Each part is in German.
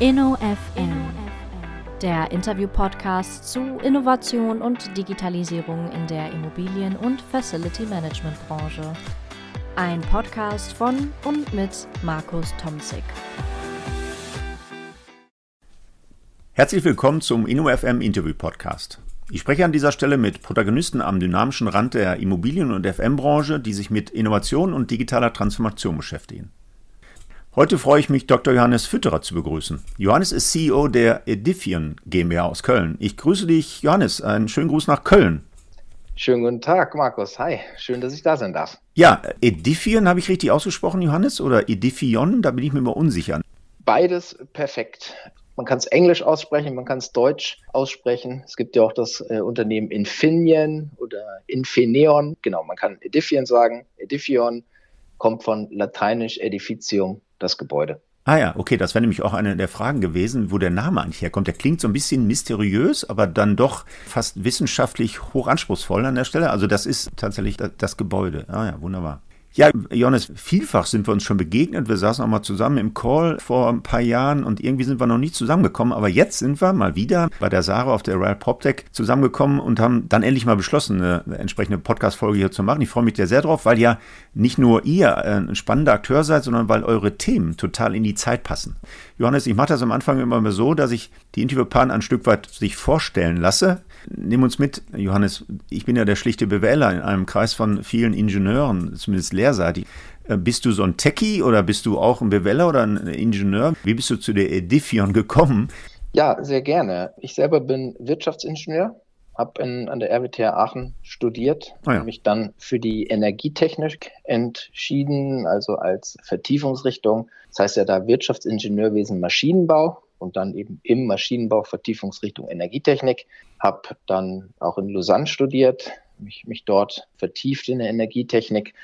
InnoFM, der Interview-Podcast zu Innovation und Digitalisierung in der Immobilien- und Facility-Management-Branche. Ein Podcast von und mit Markus Tomzig. Herzlich willkommen zum InnoFM Interview Podcast. Ich spreche an dieser Stelle mit Protagonisten am dynamischen Rand der Immobilien- und FM-Branche, die sich mit Innovation und digitaler Transformation beschäftigen. Heute freue ich mich, Dr. Johannes Fütterer zu begrüßen. Johannes ist CEO der Edifion GmbH aus Köln. Ich grüße dich, Johannes. Einen schönen Gruß nach Köln. Schönen guten Tag, Markus. Hi, schön, dass ich da sein darf. Ja, Edifion habe ich richtig ausgesprochen, Johannes, oder Edifion? Da bin ich mir immer unsicher. Beides perfekt. Man kann es Englisch aussprechen, man kann es Deutsch aussprechen. Es gibt ja auch das äh, Unternehmen Infineon oder Infineon. Genau, man kann Edifion sagen. Edifion kommt von lateinisch Edificium, das Gebäude. Ah ja, okay, das wäre nämlich auch eine der Fragen gewesen, wo der Name eigentlich herkommt. Der klingt so ein bisschen mysteriös, aber dann doch fast wissenschaftlich hochanspruchsvoll an der Stelle. Also das ist tatsächlich das Gebäude. Ah ja, wunderbar. Ja, Johannes, vielfach sind wir uns schon begegnet. Wir saßen auch mal zusammen im Call vor ein paar Jahren und irgendwie sind wir noch nie zusammengekommen. Aber jetzt sind wir mal wieder bei der Sarah auf der Royal PopTech zusammengekommen und haben dann endlich mal beschlossen, eine entsprechende Podcast-Folge hier zu machen. Ich freue mich sehr, sehr drauf, weil ja nicht nur ihr ein spannender Akteur seid, sondern weil eure Themen total in die Zeit passen. Johannes, ich mache das am Anfang immer so, dass ich die Interviewpartner ein Stück weit sich vorstellen lasse. Nimm uns mit, Johannes. Ich bin ja der schlichte BWLer in einem Kreis von vielen Ingenieuren, zumindest lehrseitig. Äh, bist du so ein Techie oder bist du auch ein BWLer oder ein Ingenieur? Wie bist du zu der Edifion gekommen? Ja, sehr gerne. Ich selber bin Wirtschaftsingenieur, habe an der RWTH Aachen studiert, oh ja. mich dann für die Energietechnik entschieden, also als Vertiefungsrichtung. Das heißt ja da Wirtschaftsingenieurwesen Maschinenbau und dann eben im Maschinenbau Vertiefungsrichtung Energietechnik. Habe dann auch in Lausanne studiert, mich, mich dort vertieft in der Energietechnik,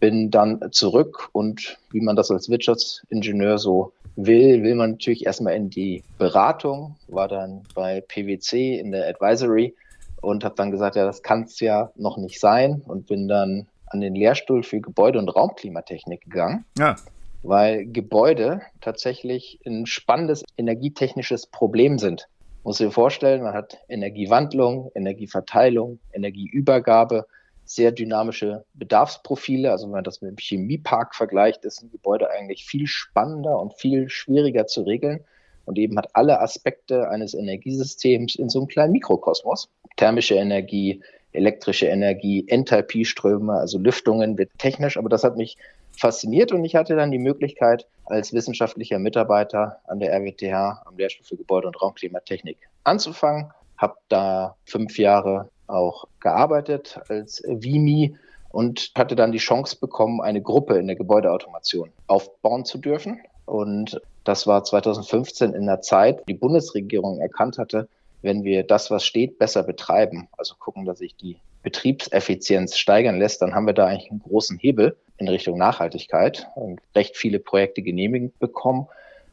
bin dann zurück und wie man das als Wirtschaftsingenieur so will, will man natürlich erstmal in die Beratung, war dann bei PwC in der Advisory und habe dann gesagt, ja, das kann es ja noch nicht sein und bin dann an den Lehrstuhl für Gebäude- und Raumklimatechnik gegangen. Ja weil Gebäude tatsächlich ein spannendes energietechnisches Problem sind. Muss dir vorstellen, man hat Energiewandlung, Energieverteilung, Energieübergabe, sehr dynamische Bedarfsprofile. Also wenn man das mit dem Chemiepark vergleicht, ist ein Gebäude eigentlich viel spannender und viel schwieriger zu regeln und eben hat alle Aspekte eines Energiesystems in so einem kleinen Mikrokosmos. Thermische Energie, elektrische Energie, Enthalpieströme, also Lüftungen wird technisch, aber das hat mich fasziniert und ich hatte dann die Möglichkeit, als wissenschaftlicher Mitarbeiter an der RWTH am Lehrstuhl für Gebäude- und Raumklimatechnik anzufangen. Habe da fünf Jahre auch gearbeitet als VIMI und hatte dann die Chance bekommen, eine Gruppe in der Gebäudeautomation aufbauen zu dürfen. Und das war 2015 in der Zeit, die Bundesregierung erkannt hatte, wenn wir das, was steht, besser betreiben, also gucken, dass sich die Betriebseffizienz steigern lässt, dann haben wir da eigentlich einen großen Hebel in Richtung Nachhaltigkeit und recht viele Projekte genehmigt bekommen.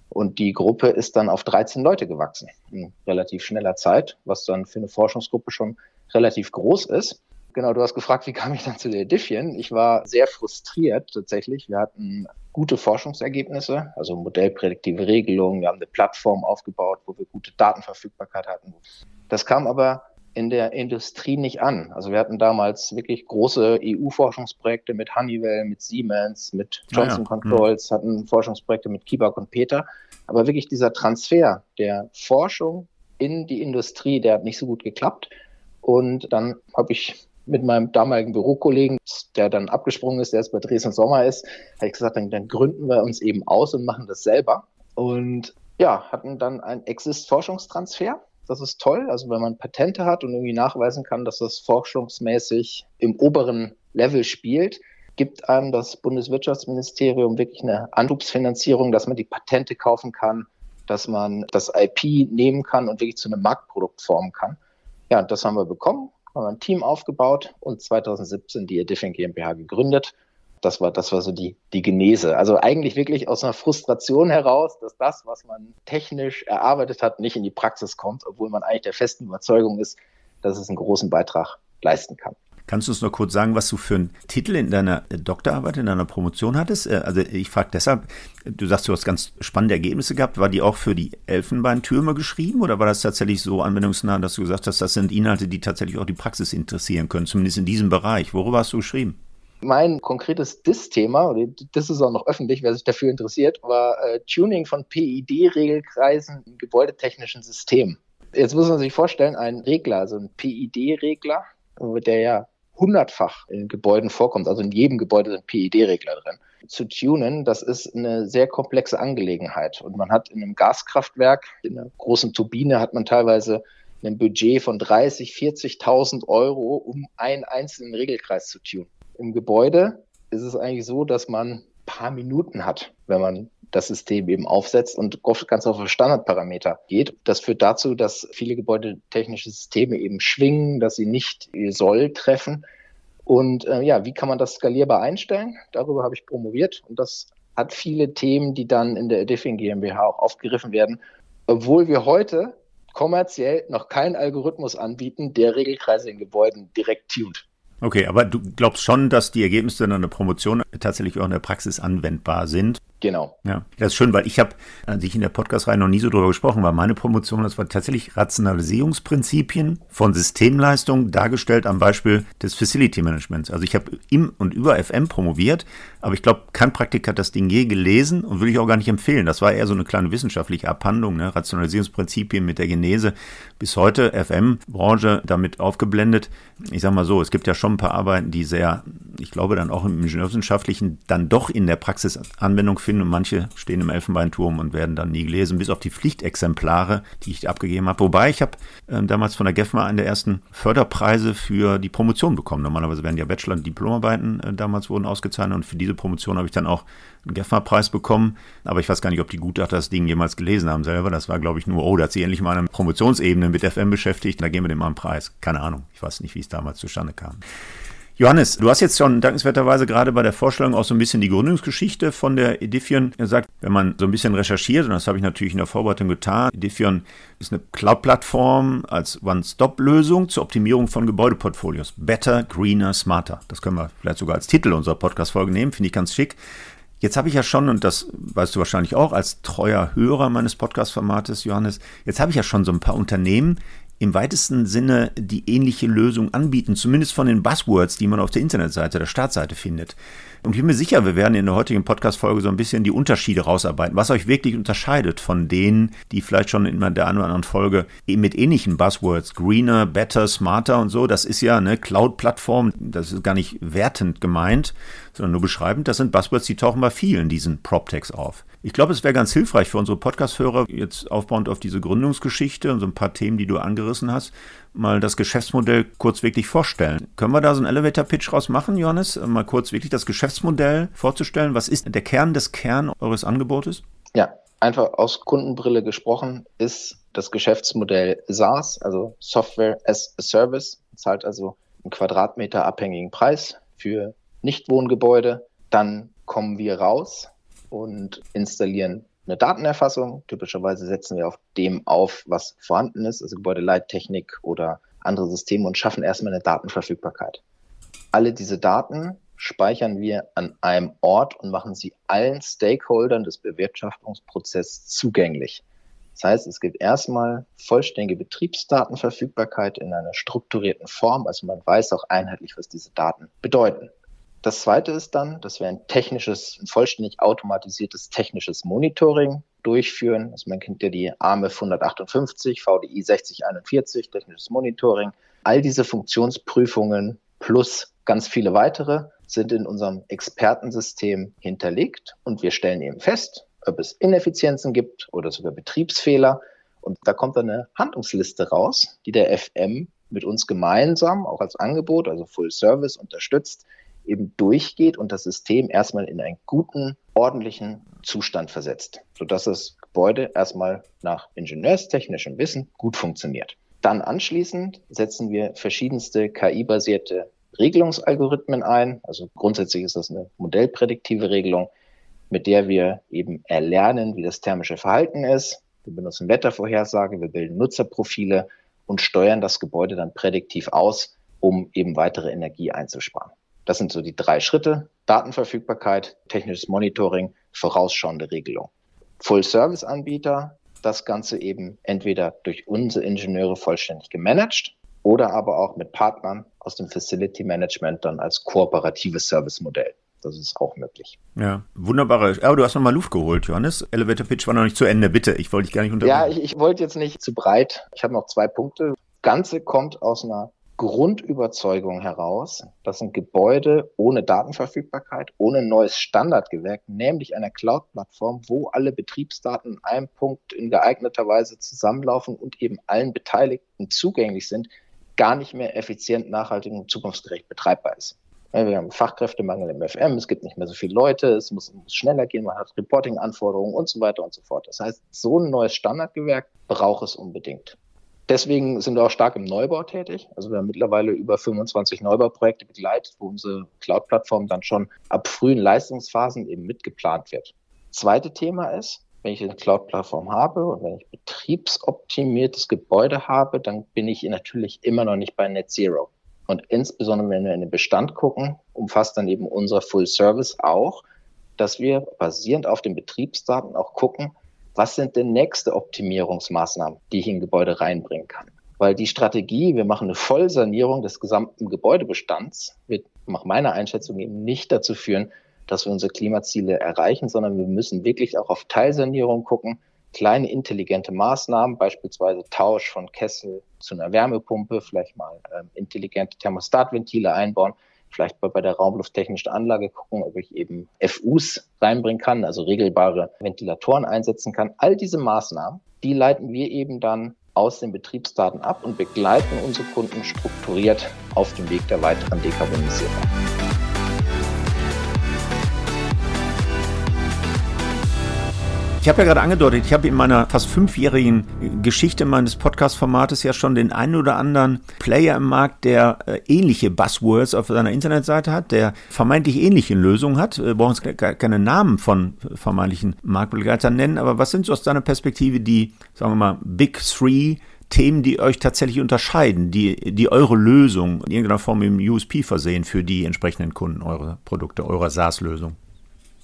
Und die Gruppe ist dann auf 13 Leute gewachsen in relativ schneller Zeit, was dann für eine Forschungsgruppe schon relativ groß ist. Genau, du hast gefragt, wie kam ich dann zu der Edifion? Ich war sehr frustriert tatsächlich. Wir hatten gute Forschungsergebnisse, also modellprädiktive Regelungen. Wir haben eine Plattform aufgebaut, wo wir gute Datenverfügbarkeit hatten. Das kam aber in der Industrie nicht an. Also wir hatten damals wirklich große EU-Forschungsprojekte mit Honeywell, mit Siemens, mit Johnson ah ja. Controls, mhm. hatten Forschungsprojekte mit Kibak und Peter. Aber wirklich dieser Transfer der Forschung in die Industrie, der hat nicht so gut geklappt. Und dann habe ich mit meinem damaligen Bürokollegen, der dann abgesprungen ist, der jetzt bei Dresden Sommer ist, habe ich gesagt, dann, dann gründen wir uns eben aus und machen das selber. Und ja, hatten dann einen Exist-Forschungstransfer das ist toll. Also wenn man Patente hat und irgendwie nachweisen kann, dass das forschungsmäßig im oberen Level spielt, gibt einem das Bundeswirtschaftsministerium wirklich eine Anschubsfinanzierung, dass man die Patente kaufen kann, dass man das IP nehmen kann und wirklich zu einem Marktprodukt formen kann. Ja, das haben wir bekommen, haben ein Team aufgebaut und 2017 die Edition GmbH gegründet das war, das war so die, die Genese. Also eigentlich wirklich aus einer Frustration heraus, dass das, was man technisch erarbeitet hat, nicht in die Praxis kommt, obwohl man eigentlich der festen Überzeugung ist, dass es einen großen Beitrag leisten kann. Kannst du uns noch kurz sagen, was du für einen Titel in deiner Doktorarbeit, in deiner Promotion hattest? Äh, also ich frage deshalb, du sagst, du hast ganz spannende Ergebnisse gehabt. War die auch für die Elfenbeintürme geschrieben oder war das tatsächlich so anwendungsnah, dass du gesagt hast, das sind Inhalte, die tatsächlich auch die Praxis interessieren können, zumindest in diesem Bereich? Worüber hast du geschrieben? Mein konkretes DIS-Thema, das ist auch noch öffentlich, wer sich dafür interessiert, war äh, Tuning von PID-Regelkreisen in gebäudetechnischen Systemen. Jetzt muss man sich vorstellen, ein Regler, also ein PID-Regler, der ja hundertfach in Gebäuden vorkommt, also in jedem Gebäude sind PID-Regler drin. Zu tunen, das ist eine sehr komplexe Angelegenheit. Und man hat in einem Gaskraftwerk, in einer großen Turbine, hat man teilweise ein Budget von 30, 40.000 Euro, um einen einzelnen Regelkreis zu tunen. Im Gebäude ist es eigentlich so, dass man ein paar Minuten hat, wenn man das System eben aufsetzt und ganz auf Standardparameter geht. Das führt dazu, dass viele gebäudetechnische Systeme eben schwingen, dass sie nicht soll treffen. Und äh, ja, wie kann man das skalierbar einstellen? Darüber habe ich promoviert und das hat viele Themen, die dann in der Ediffing GmbH auch aufgegriffen werden, obwohl wir heute kommerziell noch keinen Algorithmus anbieten, der Regelkreise in Gebäuden direkt tunt. Okay, aber du glaubst schon, dass die Ergebnisse deiner Promotion tatsächlich auch in der Praxis anwendbar sind? Genau. Ja, das ist schön, weil ich habe an sich in der Podcast-Reihe noch nie so drüber gesprochen, weil meine Promotion, das war tatsächlich Rationalisierungsprinzipien von Systemleistungen dargestellt am Beispiel des Facility Managements. Also ich habe im und über FM promoviert, aber ich glaube, kein Praktiker hat das Ding je gelesen und würde ich auch gar nicht empfehlen. Das war eher so eine kleine wissenschaftliche Abhandlung, ne? Rationalisierungsprinzipien mit der Genese. Bis heute FM-Branche damit aufgeblendet. Ich sage mal so, es gibt ja schon ein paar Arbeiten, die sehr, ich glaube dann auch im Ingenieurswissenschaftlichen, dann doch in der Praxis Anwendung finden finden und manche stehen im Elfenbeinturm und werden dann nie gelesen, bis auf die Pflichtexemplare, die ich abgegeben habe. Wobei ich habe äh, damals von der GEFMA einen der ersten Förderpreise für die Promotion bekommen. Normalerweise werden ja Bachelor- und Diplomarbeiten äh, damals wurden ausgezeichnet und für diese Promotion habe ich dann auch einen GEFMA-Preis bekommen. Aber ich weiß gar nicht, ob die Gutachter das Ding jemals gelesen haben selber. Das war, glaube ich, nur, oh, da hat sie endlich mal eine Promotionsebene mit FM beschäftigt, da geben wir dem mal einen Preis. Keine Ahnung. Ich weiß nicht, wie es damals zustande kam. Johannes, du hast jetzt schon dankenswerterweise gerade bei der Vorstellung auch so ein bisschen die Gründungsgeschichte von der Edifion gesagt. Wenn man so ein bisschen recherchiert, und das habe ich natürlich in der Vorbereitung getan, Edifion ist eine Cloud-Plattform als One-Stop-Lösung zur Optimierung von Gebäudeportfolios. Better, greener, smarter. Das können wir vielleicht sogar als Titel unserer Podcast-Folge nehmen, finde ich ganz schick. Jetzt habe ich ja schon, und das weißt du wahrscheinlich auch als treuer Hörer meines Podcast-Formates, Johannes, jetzt habe ich ja schon so ein paar Unternehmen, im weitesten Sinne die ähnliche Lösung anbieten, zumindest von den Buzzwords, die man auf der Internetseite, der Startseite findet. Und ich bin mir sicher, wir werden in der heutigen Podcast-Folge so ein bisschen die Unterschiede rausarbeiten, was euch wirklich unterscheidet von denen, die vielleicht schon in der einen oder anderen Folge mit ähnlichen Buzzwords, greener, better, smarter und so, das ist ja eine Cloud-Plattform, das ist gar nicht wertend gemeint, sondern nur beschreibend. Das sind Buzzwords, die tauchen bei vielen diesen PropTechs auf. Ich glaube, es wäre ganz hilfreich für unsere Podcast-Hörer, jetzt aufbauend auf diese Gründungsgeschichte und so ein paar Themen, die du angerissen hast, mal das Geschäftsmodell kurz wirklich vorstellen. Können wir da so einen Elevator-Pitch raus machen, Johannes? Mal kurz wirklich das Geschäftsmodell vorzustellen. Was ist der Kern des Kern eures Angebotes? Ja, einfach aus Kundenbrille gesprochen ist das Geschäftsmodell SaaS, also Software as a Service, zahlt also einen Quadratmeter abhängigen Preis für Nichtwohngebäude. Dann kommen wir raus und installieren eine Datenerfassung. Typischerweise setzen wir auf dem auf, was vorhanden ist, also Gebäudeleittechnik oder andere Systeme und schaffen erstmal eine Datenverfügbarkeit. Alle diese Daten speichern wir an einem Ort und machen sie allen Stakeholdern des Bewirtschaftungsprozesses zugänglich. Das heißt, es gibt erstmal vollständige Betriebsdatenverfügbarkeit in einer strukturierten Form, also man weiß auch einheitlich, was diese Daten bedeuten. Das zweite ist dann, dass wir ein technisches, ein vollständig automatisiertes technisches Monitoring durchführen. Also man kennt ja die ARME 158, VDI 6041, technisches Monitoring. All diese Funktionsprüfungen plus ganz viele weitere sind in unserem Expertensystem hinterlegt und wir stellen eben fest, ob es Ineffizienzen gibt oder sogar Betriebsfehler. Und da kommt dann eine Handlungsliste raus, die der FM mit uns gemeinsam, auch als Angebot, also Full Service unterstützt, eben durchgeht und das System erstmal in einen guten, ordentlichen Zustand versetzt, sodass das Gebäude erstmal nach ingenieurstechnischem Wissen gut funktioniert. Dann anschließend setzen wir verschiedenste KI-basierte Regelungsalgorithmen ein. Also grundsätzlich ist das eine modellprädiktive Regelung, mit der wir eben erlernen, wie das thermische Verhalten ist. Wir benutzen Wettervorhersage, wir bilden Nutzerprofile und steuern das Gebäude dann prädiktiv aus, um eben weitere Energie einzusparen. Das sind so die drei Schritte. Datenverfügbarkeit, technisches Monitoring, vorausschauende Regelung. Full-Service-Anbieter, das Ganze eben entweder durch unsere Ingenieure vollständig gemanagt oder aber auch mit Partnern aus dem Facility Management dann als kooperatives Servicemodell. Das ist auch möglich. Ja, wunderbare. Aber du hast nochmal Luft geholt, Johannes. Elevator Pitch war noch nicht zu Ende. Bitte, ich wollte dich gar nicht unterbrechen. Ja, ich, ich wollte jetzt nicht zu breit. Ich habe noch zwei Punkte. Ganze kommt aus einer Grundüberzeugung heraus, dass ein Gebäude ohne Datenverfügbarkeit, ohne neues Standardgewerk, nämlich einer Cloud-Plattform, wo alle Betriebsdaten an einem Punkt in geeigneter Weise zusammenlaufen und eben allen Beteiligten zugänglich sind, gar nicht mehr effizient, nachhaltig und zukunftsgerecht betreibbar ist. Wir haben Fachkräftemangel im FM, es gibt nicht mehr so viele Leute, es muss, muss schneller gehen, man hat Reporting-Anforderungen und so weiter und so fort. Das heißt, so ein neues Standardgewerk braucht es unbedingt. Deswegen sind wir auch stark im Neubau tätig. Also wir haben mittlerweile über 25 Neubauprojekte begleitet, wo unsere Cloud-Plattform dann schon ab frühen Leistungsphasen eben mitgeplant wird. Zweite Thema ist, wenn ich eine Cloud-Plattform habe und wenn ich betriebsoptimiertes Gebäude habe, dann bin ich natürlich immer noch nicht bei Net Zero. Und insbesondere, wenn wir in den Bestand gucken, umfasst dann eben unser Full Service auch, dass wir basierend auf den Betriebsdaten auch gucken, was sind denn nächste Optimierungsmaßnahmen, die ich in Gebäude reinbringen kann. Weil die Strategie, wir machen eine Vollsanierung des gesamten Gebäudebestands, wird nach meiner Einschätzung eben nicht dazu führen, dass wir unsere Klimaziele erreichen, sondern wir müssen wirklich auch auf Teilsanierung gucken, kleine intelligente Maßnahmen, beispielsweise Tausch von Kessel zu einer Wärmepumpe, vielleicht mal ähm, intelligente Thermostatventile einbauen, vielleicht bei, bei der raumlufttechnischen Anlage gucken, ob ich eben FUs reinbringen kann, also regelbare Ventilatoren einsetzen kann. All diese Maßnahmen, die leiten wir eben dann aus den Betriebsdaten ab und begleiten unsere Kunden strukturiert auf dem Weg der weiteren Dekarbonisierung. Ich habe ja gerade angedeutet, ich habe in meiner fast fünfjährigen Geschichte meines Podcast-Formates ja schon den einen oder anderen Player im Markt, der äh, ähnliche Buzzwords auf seiner Internetseite hat, der vermeintlich ähnliche Lösungen hat. Wir brauchen uns keine Namen von vermeintlichen Marktbegleitern nennen, aber was sind so aus deiner Perspektive die, sagen wir mal, Big Three Themen, die euch tatsächlich unterscheiden, die, die eure Lösung in irgendeiner Form im USP versehen für die entsprechenden Kunden, eure Produkte, eurer SaaS-Lösung?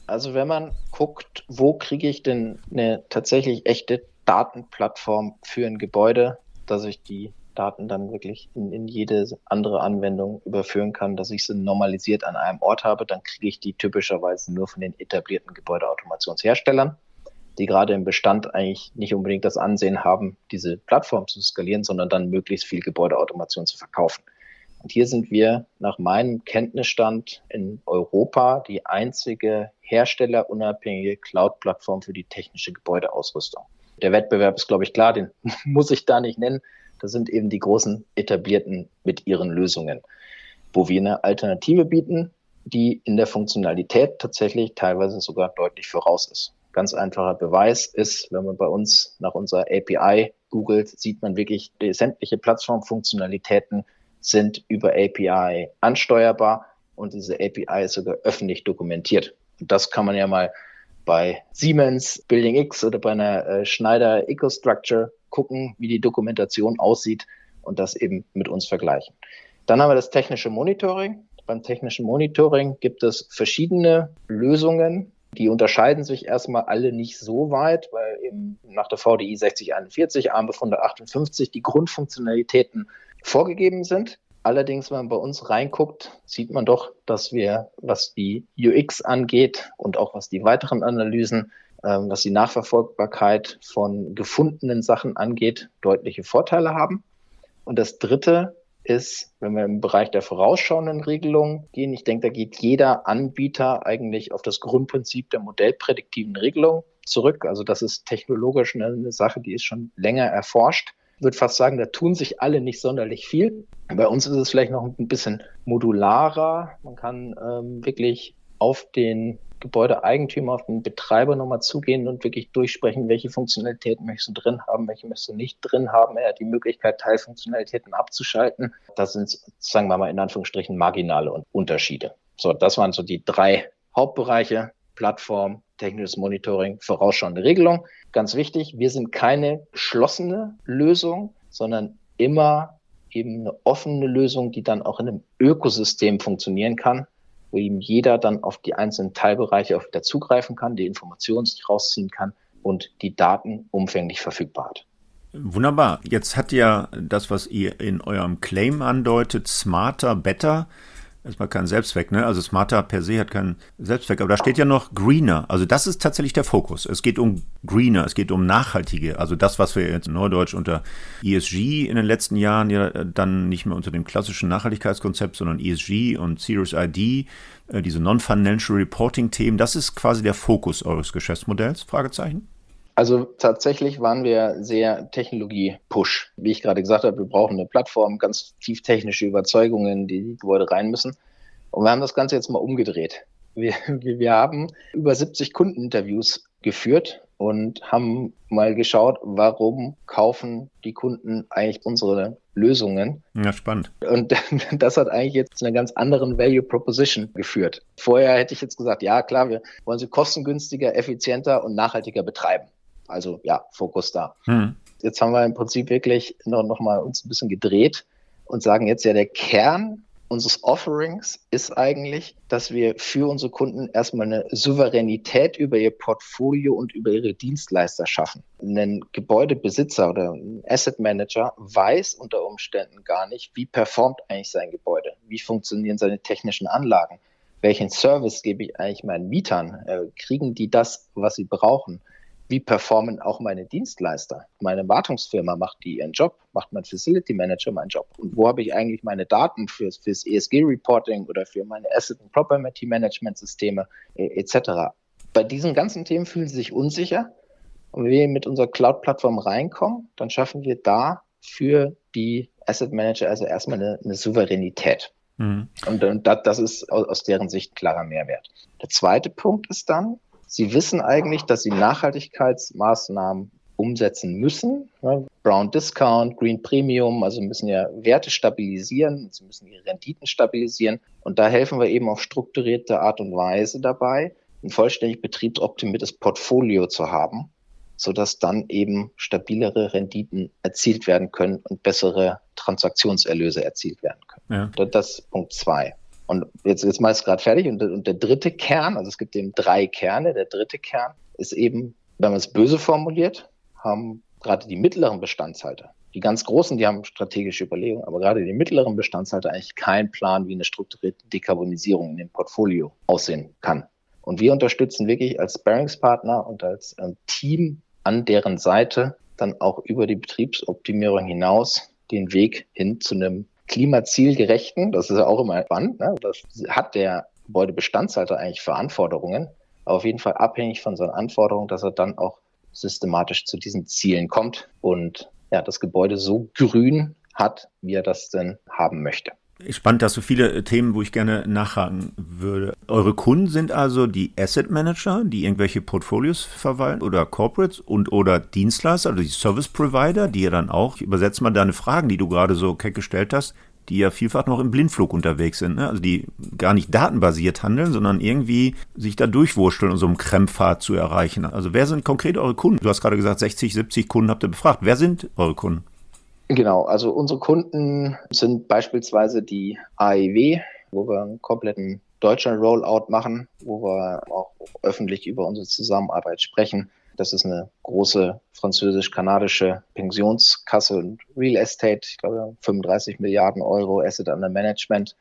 Also wenn man guckt, wo kriege ich denn eine tatsächlich echte Datenplattform für ein Gebäude, dass ich die Daten dann wirklich in, in jede andere Anwendung überführen kann, dass ich sie normalisiert an einem Ort habe, dann kriege ich die typischerweise nur von den etablierten Gebäudeautomationsherstellern, die gerade im Bestand eigentlich nicht unbedingt das Ansehen haben, diese Plattform zu skalieren, sondern dann möglichst viel Gebäudeautomation zu verkaufen. Und hier sind wir nach meinem Kenntnisstand in Europa die einzige herstellerunabhängige Cloud-Plattform für die technische Gebäudeausrüstung. Der Wettbewerb ist, glaube ich, klar, den muss ich da nicht nennen. Das sind eben die großen etablierten mit ihren Lösungen, wo wir eine Alternative bieten, die in der Funktionalität tatsächlich teilweise sogar deutlich voraus ist. Ganz einfacher Beweis ist, wenn man bei uns nach unserer API googelt, sieht man wirklich, sämtliche Plattformfunktionalitäten sind über API ansteuerbar und diese API ist sogar öffentlich dokumentiert. Und das kann man ja mal bei Siemens Building X oder bei einer äh, Schneider EcoStructure gucken, wie die Dokumentation aussieht und das eben mit uns vergleichen. Dann haben wir das technische Monitoring. Beim technischen Monitoring gibt es verschiedene Lösungen. Die unterscheiden sich erstmal alle nicht so weit, weil eben nach der VDI 6041, ARM-Befunde 58 die Grundfunktionalitäten vorgegeben sind. Allerdings, wenn man bei uns reinguckt, sieht man doch, dass wir, was die UX angeht und auch was die weiteren Analysen, ähm, was die Nachverfolgbarkeit von gefundenen Sachen angeht, deutliche Vorteile haben. Und das Dritte ist, wenn wir im Bereich der vorausschauenden Regelung gehen, ich denke, da geht jeder Anbieter eigentlich auf das Grundprinzip der modellprädiktiven Regelung zurück. Also das ist technologisch eine Sache, die ist schon länger erforscht würde fast sagen, da tun sich alle nicht sonderlich viel. Bei uns ist es vielleicht noch ein bisschen modularer. Man kann ähm, wirklich auf den Gebäudeeigentümer, auf den Betreiber nochmal zugehen und wirklich durchsprechen, welche Funktionalitäten möchtest du drin haben, welche möchtest du nicht drin haben. Er hat die Möglichkeit, Teilfunktionalitäten abzuschalten. Das sind, sagen wir mal, in Anführungsstrichen marginale Unterschiede. So, das waren so die drei Hauptbereiche. Plattform, technisches Monitoring, vorausschauende Regelung. Ganz wichtig, wir sind keine geschlossene Lösung, sondern immer eben eine offene Lösung, die dann auch in einem Ökosystem funktionieren kann, wo eben jeder dann auf die einzelnen Teilbereiche auch wieder zugreifen kann, die Informationen sich rausziehen kann und die Daten umfänglich verfügbar hat. Wunderbar. Jetzt hat ja das, was ihr in eurem Claim andeutet, smarter, better, erstmal kein Selbstzweck, ne? Also Smarter per se hat keinen Selbstzweck, aber da steht ja noch Greener. Also das ist tatsächlich der Fokus. Es geht um Greener, es geht um nachhaltige. Also das, was wir jetzt in Neudeutsch unter ESG in den letzten Jahren ja dann nicht mehr unter dem klassischen Nachhaltigkeitskonzept, sondern ESG und Serious ID, äh, diese Non-Financial Reporting-Themen, das ist quasi der Fokus eures Geschäftsmodells? Fragezeichen? Also tatsächlich waren wir sehr Technologie-Push. Wie ich gerade gesagt habe, wir brauchen eine Plattform, ganz tief technische Überzeugungen, die die Gebäude rein müssen. Und wir haben das Ganze jetzt mal umgedreht. Wir, wir haben über 70 Kundeninterviews geführt und haben mal geschaut, warum kaufen die Kunden eigentlich unsere Lösungen. Ja, spannend. Und das hat eigentlich jetzt zu einer ganz anderen Value Proposition geführt. Vorher hätte ich jetzt gesagt, ja klar, wir wollen sie kostengünstiger, effizienter und nachhaltiger betreiben. Also ja, Fokus da. Hm. Jetzt haben wir im Prinzip wirklich noch, noch mal uns ein bisschen gedreht und sagen jetzt ja, der Kern unseres Offerings ist eigentlich, dass wir für unsere Kunden erstmal eine Souveränität über ihr Portfolio und über ihre Dienstleister schaffen. Ein Gebäudebesitzer oder ein Asset Manager weiß unter Umständen gar nicht, wie performt eigentlich sein Gebäude, wie funktionieren seine technischen Anlagen, welchen Service gebe ich eigentlich meinen Mietern, äh, kriegen die das, was sie brauchen wie performen auch meine Dienstleister? Meine Wartungsfirma macht die ihren Job, macht mein Facility Manager meinen Job? Und wo habe ich eigentlich meine Daten fürs, fürs ESG-Reporting oder für meine Asset- und Property-Management-Systeme äh, etc.? Bei diesen ganzen Themen fühlen sie sich unsicher. Und wenn wir mit unserer Cloud-Plattform reinkommen, dann schaffen wir da für die Asset Manager also erstmal eine, eine Souveränität. Mhm. Und, und das, das ist aus, deren Sicht klarer Mehrwert. Der zweite Punkt ist dann, Sie wissen eigentlich, dass Sie Nachhaltigkeitsmaßnahmen umsetzen müssen. Brown Discount, Green Premium, also müssen ja Werte stabilisieren, sie müssen ihre Renditen stabilisieren. Und da helfen wir eben auf strukturierte Art und Weise dabei, ein vollständig betriebsoptimiertes Portfolio zu haben, sodass dann eben stabilere Renditen erzielt werden können und bessere Transaktionserlöse erzielt werden können. Ja. Das ist Punkt zwei. Und jetzt, jetzt mal ist gerade fertig. Und, und der dritte Kern, also es gibt eben drei Kerne. Der dritte Kern ist eben, wenn man es böse formuliert, haben gerade die mittleren Bestandshalter, die ganz großen, die haben strategische Überlegungen, aber gerade die mittleren Bestandshalter eigentlich keinen Plan, wie eine strukturierte Dekarbonisierung in dem Portfolio aussehen kann. Und wir unterstützen wirklich als Bearingspartner und als ähm, Team an deren Seite dann auch über die Betriebsoptimierung hinaus den Weg hin zu einem klimazielgerechten, das ist ja auch immer spannend, ne? das hat der Gebäudebestandshalter eigentlich für Anforderungen, aber auf jeden Fall abhängig von seinen Anforderungen, dass er dann auch systematisch zu diesen Zielen kommt und ja, das Gebäude so grün hat, wie er das denn haben möchte. Spannend, dass so viele äh, Themen, wo ich gerne nachhaken würde. Eure Kunden sind also die Asset Manager, die irgendwelche Portfolios verwalten oder Corporates und oder Dienstleister, also die Service Provider, die ja dann auch, ich übersetze mal deine Fragen, die du gerade so keck gestellt hast, die ja vielfach noch im Blindflug unterwegs sind, ne? also die gar nicht datenbasiert handeln, sondern irgendwie sich da durchwurschteln, um so einen Krempfahrt zu erreichen. Also wer sind konkret eure Kunden? Du hast gerade gesagt, 60, 70 Kunden habt ihr befragt. Wer sind eure Kunden? Genau, also unsere Kunden sind beispielsweise die AEW, wo wir einen kompletten deutschen Rollout machen, wo wir auch öffentlich über unsere Zusammenarbeit sprechen. Das ist eine große französisch-kanadische Pensionskasse und Real Estate, ich glaube 35 Milliarden Euro Asset under Management.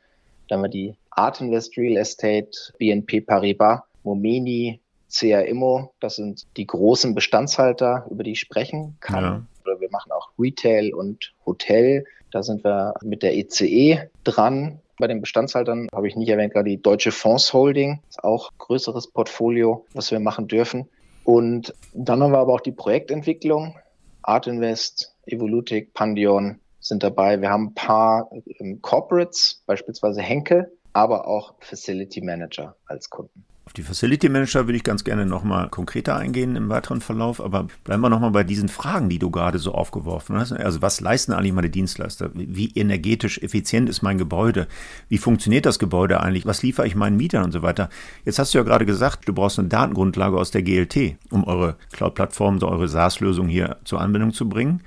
Dann haben wir die Art Invest Real Estate, BNP Paribas, Momeni, Immo, das sind die großen Bestandshalter, über die ich sprechen kann. Ja oder wir machen auch Retail und Hotel. Da sind wir mit der ECE e dran. Bei den Bestandshaltern habe ich nicht erwähnt, gerade die Deutsche Fonds Holding, ist auch ein größeres Portfolio, was wir machen dürfen. Und dann haben wir aber auch die Projektentwicklung. Art Invest, Evolutic, Pandion sind dabei. Wir haben ein paar ähm, Corporates, beispielsweise Henkel, aber auch Facility Manager als Kunden. Auf die Facility Manager würde ich ganz gerne nochmal konkreter eingehen im weiteren Verlauf, aber bleiben wir nochmal bei diesen Fragen, die du gerade so aufgeworfen hast. Also was leisten eigentlich meine Dienstleister? Wie energetisch effizient ist mein Gebäude? Wie funktioniert das Gebäude eigentlich? Was liefere ich meinen Mietern und so weiter? Jetzt hast du ja gerade gesagt, du brauchst eine Datengrundlage aus der GLT, um eure Cloud-Plattform, eure SaaS-Lösung hier zur Anwendung zu bringen.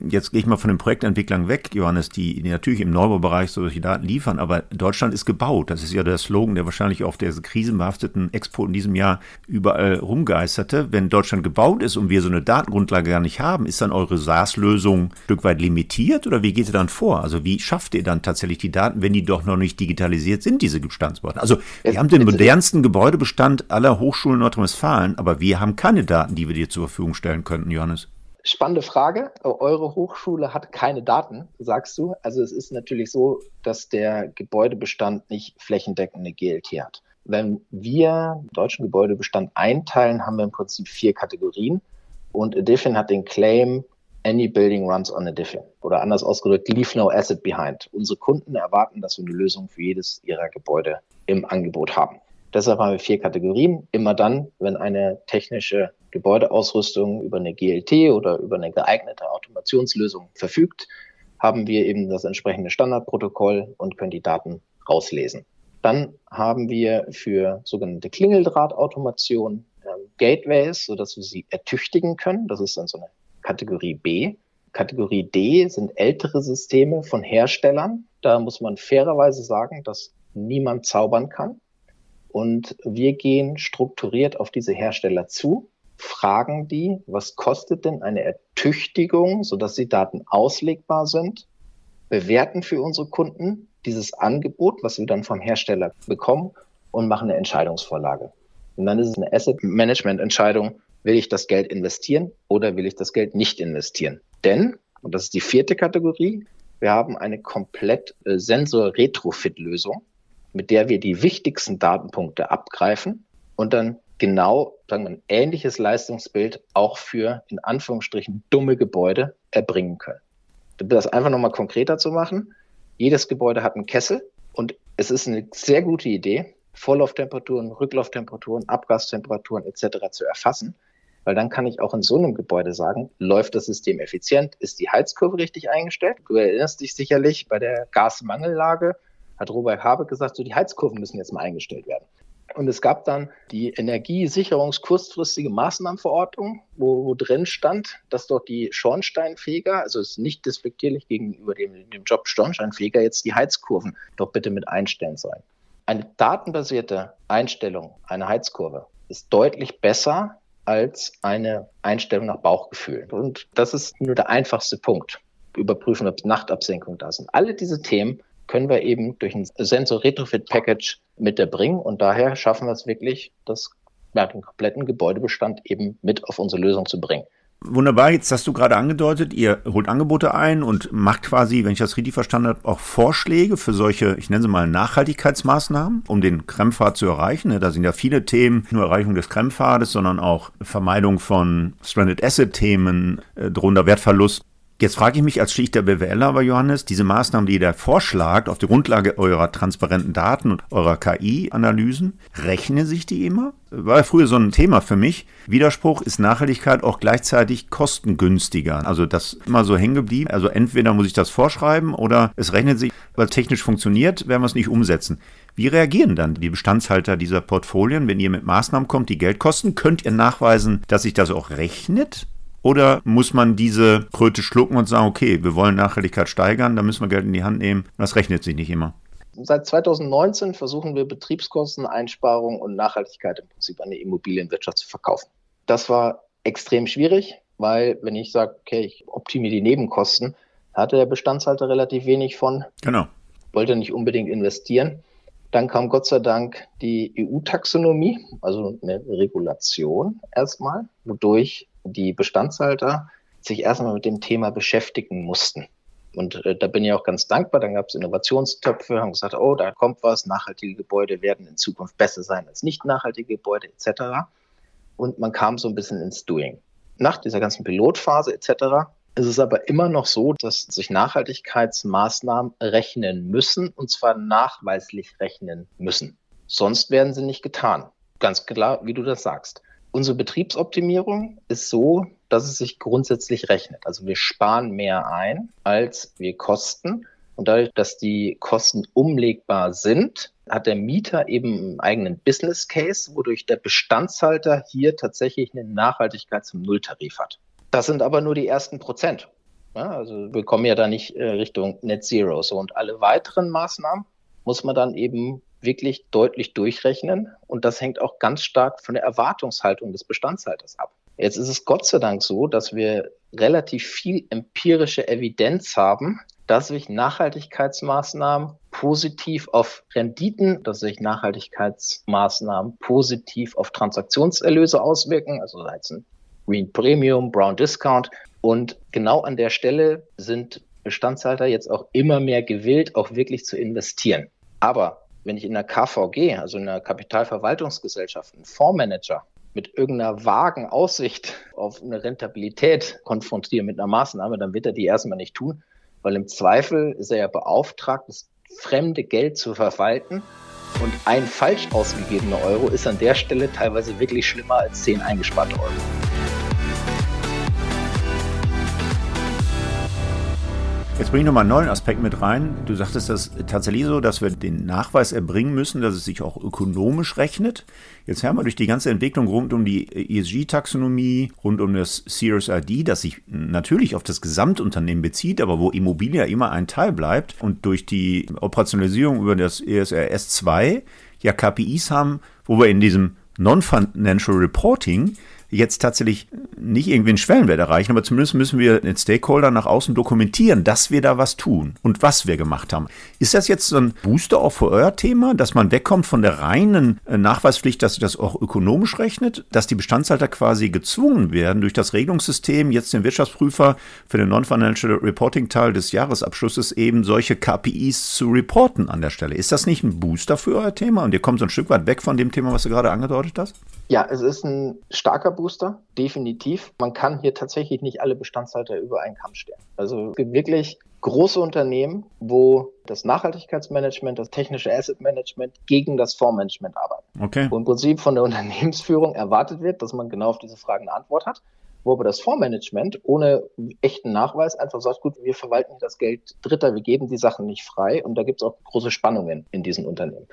Jetzt gehe ich mal von den Projektentwicklern weg, Johannes, die, die natürlich im Neubaubereich solche Daten liefern, aber Deutschland ist gebaut. Das ist ja der Slogan, der wahrscheinlich auf der krisenbehafteten Expo in diesem Jahr überall rumgeisterte. Wenn Deutschland gebaut ist und wir so eine Datengrundlage gar nicht haben, ist dann eure SaaS-Lösung ein Stück weit limitiert oder wie geht ihr dann vor? Also wie schafft ihr dann tatsächlich die Daten, wenn die doch noch nicht digitalisiert sind, diese Bestandsbauten? Also wir haben den modernsten Gebäudebestand aller Hochschulen Nordrhein-Westfalen, aber wir haben keine Daten, die wir dir zur Verfügung stellen könnten, Johannes. Spannende Frage. Eure Hochschule hat keine Daten, sagst du. Also es ist natürlich so, dass der Gebäudebestand nicht flächendeckende GLT hat. Wenn wir deutschen Gebäudebestand einteilen, haben wir im Prinzip vier Kategorien. Und Edifion hat den Claim, any building runs on Edifion. Oder anders ausgedrückt, leave no asset behind. Unsere Kunden erwarten, dass wir eine Lösung für jedes ihrer Gebäude im Angebot haben. Deshalb haben wir vier Kategorien. Immer dann, wenn eine technische Gebäudeausrüstung über eine GLT oder über eine geeignete Automationslösung verfügt, haben wir eben das entsprechende Standardprotokoll und können die Daten rauslesen. Dann haben wir für sogenannte Klingeldrahtautomation äh, Gateways, sodass wir sie ertüchtigen können. Das ist dann so eine Kategorie B. Kategorie D sind ältere Systeme von Herstellern. Da muss man fairerweise sagen, dass niemand zaubern kann. Und wir gehen strukturiert auf diese Hersteller zu, fragen die, was kostet denn eine Ertüchtigung, sodass die Daten auslegbar sind, bewerten für unsere Kunden dieses Angebot, was wir dann vom Hersteller bekommen und machen eine Entscheidungsvorlage. Und dann ist es eine Asset Management Entscheidung, will ich das Geld investieren oder will ich das Geld nicht investieren? Denn, und das ist die vierte Kategorie, wir haben eine komplett äh, Sensor-Retrofit-Lösung mit der wir die wichtigsten Datenpunkte abgreifen und dann genau, sagen wir, ein ähnliches Leistungsbild auch für in Anführungsstrichen dumme Gebäude erbringen können. Um das einfach nochmal konkreter zu machen, jedes Gebäude hat einen Kessel und es ist eine sehr gute Idee, Vorlauftemperaturen, Rücklauftemperaturen, Abgastemperaturen etc. zu erfassen, weil dann kann ich auch in so einem Gebäude sagen, läuft das System effizient, ist die Heizkurve richtig eingestellt? Du erinnerst dich sicherlich bei der Gasmangellage, hat Robert Habeck gesagt, so die Heizkurven müssen jetzt mal eingestellt werden. Und es gab dann die Energiesicherungskurzfristige Maßnahmenverordnung, wo, wo, drin stand, dass dort die Schornsteinfeger, also es ist nicht despektierlich gegenüber dem, dem Job Schornsteinfeger, jetzt die Heizkurven doch bitte mit einstellen sollen. Eine datenbasierte Einstellung einer Heizkurve ist deutlich besser als eine Einstellung nach Bauchgefühl. Und das ist nur der einfachste Punkt. Überprüfen, ob Nachtabsenkung da sind. Alle diese Themen können wir eben durch ein Sensor Retrofit Package mit erbringen und daher schaffen wir es wirklich, das, ja, den kompletten Gebäudebestand eben mit auf unsere Lösung zu bringen. Wunderbar, jetzt hast du gerade angedeutet, ihr holt Angebote ein und macht quasi, wenn ich das richtig verstanden habe, auch Vorschläge für solche, ich nenne sie mal Nachhaltigkeitsmaßnahmen, um den Krempfad zu erreichen. Da sind ja viele Themen, nicht nur Erreichung des Krempfades, sondern auch Vermeidung von Stranded Asset Themen, äh, drohender Wertverlust Jetzt frage ich mich als schlichter BWLer aber, Johannes, diese Maßnahmen, die ihr da vorschlagt, auf der Grundlage eurer transparenten Daten und eurer KI-Analysen, rechnen sich die immer? War früher so ein Thema für mich. Widerspruch ist Nachhaltigkeit auch gleichzeitig kostengünstiger. Also das ist immer so hängen geblieben. Also entweder muss ich das vorschreiben oder es rechnet sich, weil technisch funktioniert, werden wir es nicht umsetzen. Wie reagieren dann die Bestandshalter dieser Portfolien, wenn ihr mit Maßnahmen kommt, die Geld kosten? Könnt ihr nachweisen, dass sich das auch rechnet? Oder muss man diese Kröte schlucken und sagen, okay, wir wollen Nachhaltigkeit steigern, da müssen wir Geld in die Hand nehmen? Das rechnet sich nicht immer. Seit 2019 versuchen wir Betriebskosteneinsparung und Nachhaltigkeit im Prinzip an die Immobilienwirtschaft zu verkaufen. Das war extrem schwierig, weil wenn ich sage, okay, ich optimiere die Nebenkosten, hatte der Bestandshalter relativ wenig von. Genau. Wollte nicht unbedingt investieren. Dann kam Gott sei Dank die EU-Taxonomie, also eine Regulation erstmal, wodurch die Bestandshalter sich erstmal mit dem Thema beschäftigen mussten. Und äh, da bin ich auch ganz dankbar. Dann gab es Innovationstöpfe, haben gesagt, oh, da kommt was, nachhaltige Gebäude werden in Zukunft besser sein als nicht nachhaltige Gebäude etc. Und man kam so ein bisschen ins Doing. Nach dieser ganzen Pilotphase etc. ist es aber immer noch so, dass sich Nachhaltigkeitsmaßnahmen rechnen müssen und zwar nachweislich rechnen müssen. Sonst werden sie nicht getan. Ganz klar, wie du das sagst. Unsere Betriebsoptimierung ist so, dass es sich grundsätzlich rechnet. Also wir sparen mehr ein, als wir kosten. Und dadurch, dass die Kosten umlegbar sind, hat der Mieter eben einen eigenen Business Case, wodurch der Bestandshalter hier tatsächlich eine Nachhaltigkeit zum Nulltarif hat. Das sind aber nur die ersten Prozent. Ja, also wir kommen ja da nicht äh, Richtung Net Zero. So, und alle weiteren Maßnahmen muss man dann eben wirklich deutlich durchrechnen. Und das hängt auch ganz stark von der Erwartungshaltung des Bestandshalters ab. Jetzt ist es Gott sei Dank so, dass wir relativ viel empirische Evidenz haben, dass sich Nachhaltigkeitsmaßnahmen positiv auf Renditen, dass sich Nachhaltigkeitsmaßnahmen positiv auf Transaktionserlöse auswirken, also als ein Green Premium, Brown Discount. Und genau an der Stelle sind Bestandshalter jetzt auch immer mehr gewillt, auch wirklich zu investieren. Aber wenn ich in der KVG, also in einer Kapitalverwaltungsgesellschaft, einen Fondsmanager mit irgendeiner vagen Aussicht auf eine Rentabilität konfrontiere mit einer Maßnahme, dann wird er die erstmal nicht tun, weil im Zweifel ist er ja beauftragt, das fremde Geld zu verwalten. Und ein falsch ausgegebener Euro ist an der Stelle teilweise wirklich schlimmer als zehn eingesparte Euro. Jetzt bringe ich nochmal einen neuen Aspekt mit rein. Du sagtest das tatsächlich so, dass wir den Nachweis erbringen müssen, dass es sich auch ökonomisch rechnet. Jetzt haben wir durch die ganze Entwicklung rund um die ESG-Taxonomie, rund um das CSRD, das sich natürlich auf das Gesamtunternehmen bezieht, aber wo Immobilie ja immer ein Teil bleibt und durch die Operationalisierung über das ESRS 2 ja KPIs haben, wo wir in diesem Non-Financial Reporting jetzt tatsächlich nicht irgendwie einen Schwellenwert erreichen, aber zumindest müssen wir den Stakeholder nach außen dokumentieren, dass wir da was tun und was wir gemacht haben. Ist das jetzt so ein Booster auch für euer Thema, dass man wegkommt von der reinen äh, Nachweispflicht, dass sich das auch ökonomisch rechnet, dass die Bestandshalter quasi gezwungen werden, durch das Regelungssystem jetzt den Wirtschaftsprüfer für den Non-Financial Reporting Teil des Jahresabschlusses eben solche KPIs zu reporten an der Stelle? Ist das nicht ein Booster für euer Thema und ihr kommt so ein Stück weit weg von dem Thema, was du gerade angedeutet hast? Ja, es ist ein starker Booster, definitiv. Man kann hier tatsächlich nicht alle Bestandshalter über einen Kamm stellen. Also es gibt wirklich große Unternehmen, wo das Nachhaltigkeitsmanagement, das technische Asset Management gegen das Fondsmanagement arbeiten. Okay. Wo im Prinzip von der Unternehmensführung erwartet wird, dass man genau auf diese Fragen eine Antwort hat. Wo aber das Fondsmanagement ohne echten Nachweis einfach sagt, gut, wir verwalten das Geld Dritter, wir geben die Sachen nicht frei. Und da gibt es auch große Spannungen in diesen Unternehmen.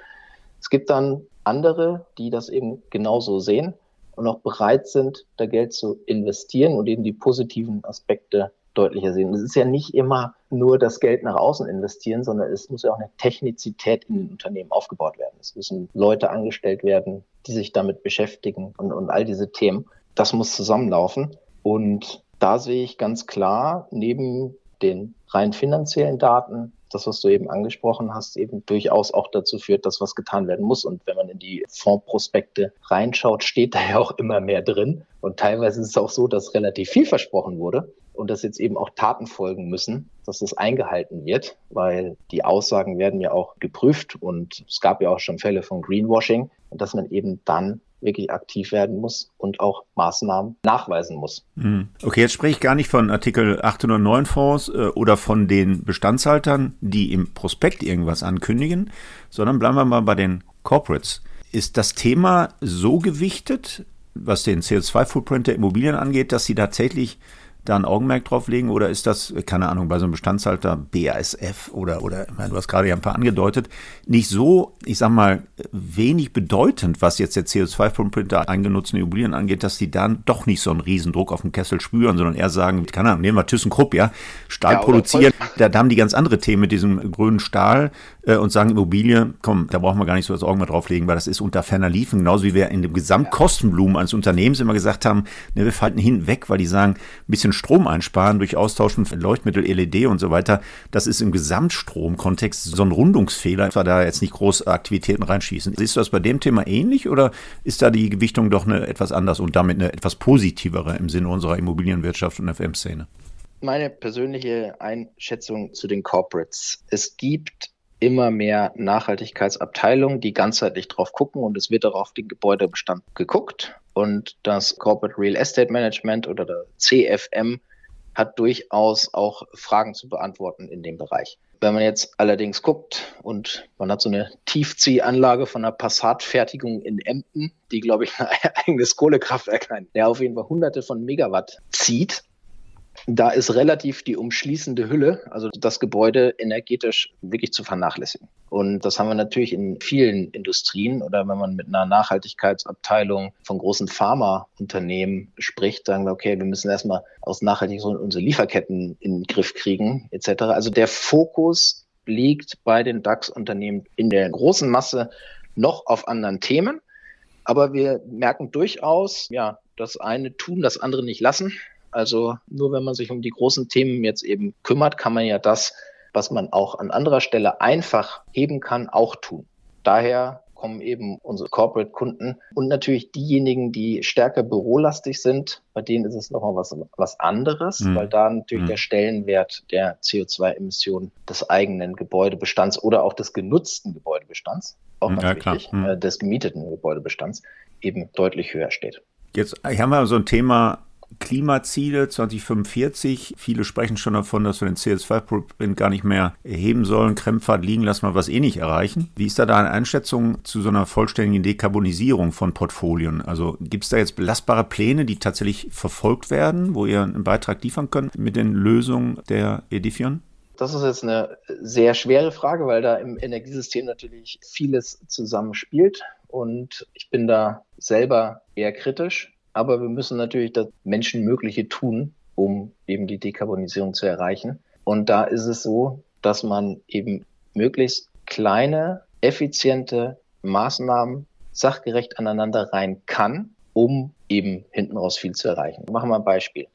Es gibt dann andere, die das eben genauso sehen und auch bereit sind, da Geld zu investieren und eben die positiven Aspekte deutlicher sehen. Es ist ja nicht immer nur das Geld nach außen investieren, sondern es muss ja auch eine Technizität in den Unternehmen aufgebaut werden. Es müssen Leute angestellt werden, die sich damit beschäftigen und, und all diese Themen. Das muss zusammenlaufen. Und da sehe ich ganz klar neben den rein finanziellen Daten das, was du eben angesprochen hast, eben durchaus auch dazu führt, dass was getan werden muss. Und wenn man in die Fondsprospekte reinschaut, steht da ja auch immer mehr drin. Und teilweise ist es auch so, dass relativ viel versprochen wurde und dass jetzt eben auch Taten folgen müssen, dass das eingehalten wird, weil die Aussagen werden ja auch geprüft und es gab ja auch schon Fälle von Greenwashing und dass man eben dann wirklich aktiv werden muss und auch Maßnahmen nachweisen muss. Mhm. Okay, jetzt spreche ich gar nicht von Artikel 809 Fonds äh, oder von den Bestandshaltern, die im Prospekt irgendwas ankündigen, sondern bleiben wir mal bei den Corporates. Ist das Thema so gewichtet, was den CO2-Footprint der Immobilien angeht, dass sie tatsächlich da ein Augenmerk drauf legen? Oder ist das, keine Ahnung, bei so einem Bestandshalter BASF oder, oder ich meine, du hast gerade ja ein paar angedeutet, nicht so, ich sag mal, wenig bedeutend, was jetzt der CO2-Footprint der eingenutzten Immobilien angeht, dass die dann doch nicht so einen Riesendruck auf den Kessel spüren, sondern eher sagen, keine Ahnung, nehmen wir ThyssenKrupp, ja, Stahl ja, produzieren, da, da, haben die ganz andere Themen mit diesem grünen Stahl äh, und sagen Immobilie, komm, da brauchen wir gar nicht so das Augenmerk drauf legen, weil das ist unter ferner Liefen, genauso wie wir in dem Gesamtkostenblumen eines Unternehmens immer gesagt haben, ne, wir falten hinten weg, weil die sagen, ein bisschen Strom einsparen durch Austauschen von Leuchtmittel, LED und so weiter, das ist im Gesamtstromkontext so ein Rundungsfehler, wir da jetzt nicht groß Aktivitäten reinschießen. Siehst du das bei dem Thema ähnlich oder ist da die Gewichtung doch eine etwas anders und damit eine etwas positivere im Sinne unserer Immobilienwirtschaft und FM-Szene? Meine persönliche Einschätzung zu den Corporates. Es gibt immer mehr Nachhaltigkeitsabteilungen, die ganzheitlich drauf gucken und es wird auch auf den Gebäudebestand geguckt. Und das Corporate Real Estate Management oder der CFM hat durchaus auch Fragen zu beantworten in dem Bereich. Wenn man jetzt allerdings guckt und man hat so eine Tiefziehanlage von einer Passatfertigung in Emden, die, glaube ich, ein eigenes Kohlekraftwerk, der auf jeden Fall hunderte von Megawatt zieht, da ist relativ die umschließende Hülle, also das Gebäude energetisch wirklich zu vernachlässigen. Und das haben wir natürlich in vielen Industrien oder wenn man mit einer Nachhaltigkeitsabteilung von großen Pharmaunternehmen spricht, sagen wir, okay, wir müssen erstmal aus Nachhaltigkeit unsere Lieferketten in den Griff kriegen, etc. Also der Fokus liegt bei den DAX-Unternehmen in der großen Masse noch auf anderen Themen. Aber wir merken durchaus, ja, das eine tun, das andere nicht lassen. Also nur wenn man sich um die großen Themen jetzt eben kümmert, kann man ja das, was man auch an anderer Stelle einfach heben kann, auch tun. Daher kommen eben unsere Corporate-Kunden und natürlich diejenigen, die stärker bürolastig sind, bei denen ist es nochmal was, was anderes, mhm. weil da natürlich mhm. der Stellenwert der CO2-Emissionen des eigenen Gebäudebestands oder auch des genutzten Gebäudebestands, auch ganz ja, wichtig, mhm. äh, des gemieteten Gebäudebestands eben deutlich höher steht. Jetzt haben wir so ein Thema Klimaziele 2045. Viele sprechen schon davon, dass wir den CO2-Footprint gar nicht mehr erheben sollen, Krempfahrt liegen lassen, wir was eh nicht erreichen. Wie ist da deine Einschätzung zu so einer vollständigen Dekarbonisierung von Portfolien? Also gibt es da jetzt belastbare Pläne, die tatsächlich verfolgt werden, wo ihr einen Beitrag liefern könnt mit den Lösungen der Edifion? Das ist jetzt eine sehr schwere Frage, weil da im Energiesystem natürlich vieles zusammenspielt. Und ich bin da selber eher kritisch. Aber wir müssen natürlich das Menschenmögliche tun, um eben die Dekarbonisierung zu erreichen. Und da ist es so, dass man eben möglichst kleine, effiziente Maßnahmen sachgerecht aneinander rein kann, um eben hinten raus viel zu erreichen. Machen wir ein Beispiel.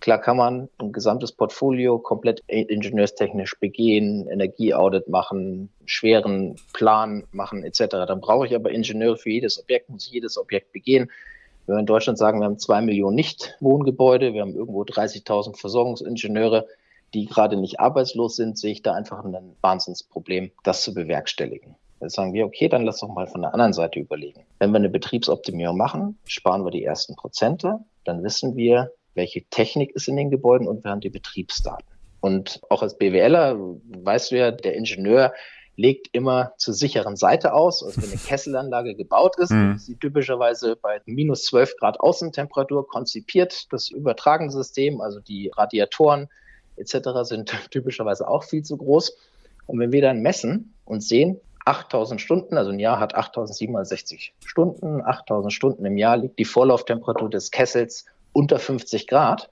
Klar kann man ein gesamtes Portfolio komplett ingenieurstechnisch begehen, Energieaudit machen, schweren Plan machen etc. Dann brauche ich aber Ingenieure für jedes Objekt, muss jedes Objekt begehen. Wenn wir in Deutschland sagen, wir haben zwei Millionen Nicht-Wohngebäude, wir haben irgendwo 30.000 Versorgungsingenieure, die gerade nicht arbeitslos sind, sehe ich da einfach ein Wahnsinnsproblem, das zu bewerkstelligen. Jetzt sagen wir, okay, dann lass doch mal von der anderen Seite überlegen. Wenn wir eine Betriebsoptimierung machen, sparen wir die ersten Prozente, dann wissen wir, welche Technik ist in den Gebäuden und wir haben die Betriebsdaten. Und auch als BWLer weißt du ja, der Ingenieur legt immer zur sicheren Seite aus. Also wenn eine Kesselanlage gebaut ist, mhm. ist sie typischerweise bei minus 12 Grad Außentemperatur konzipiert. Das übertragene System, also die Radiatoren etc. sind typischerweise auch viel zu groß. Und wenn wir dann messen und sehen, 8000 Stunden, also ein Jahr hat 8760 Stunden, 8000 Stunden im Jahr liegt die Vorlauftemperatur des Kessels unter 50 Grad,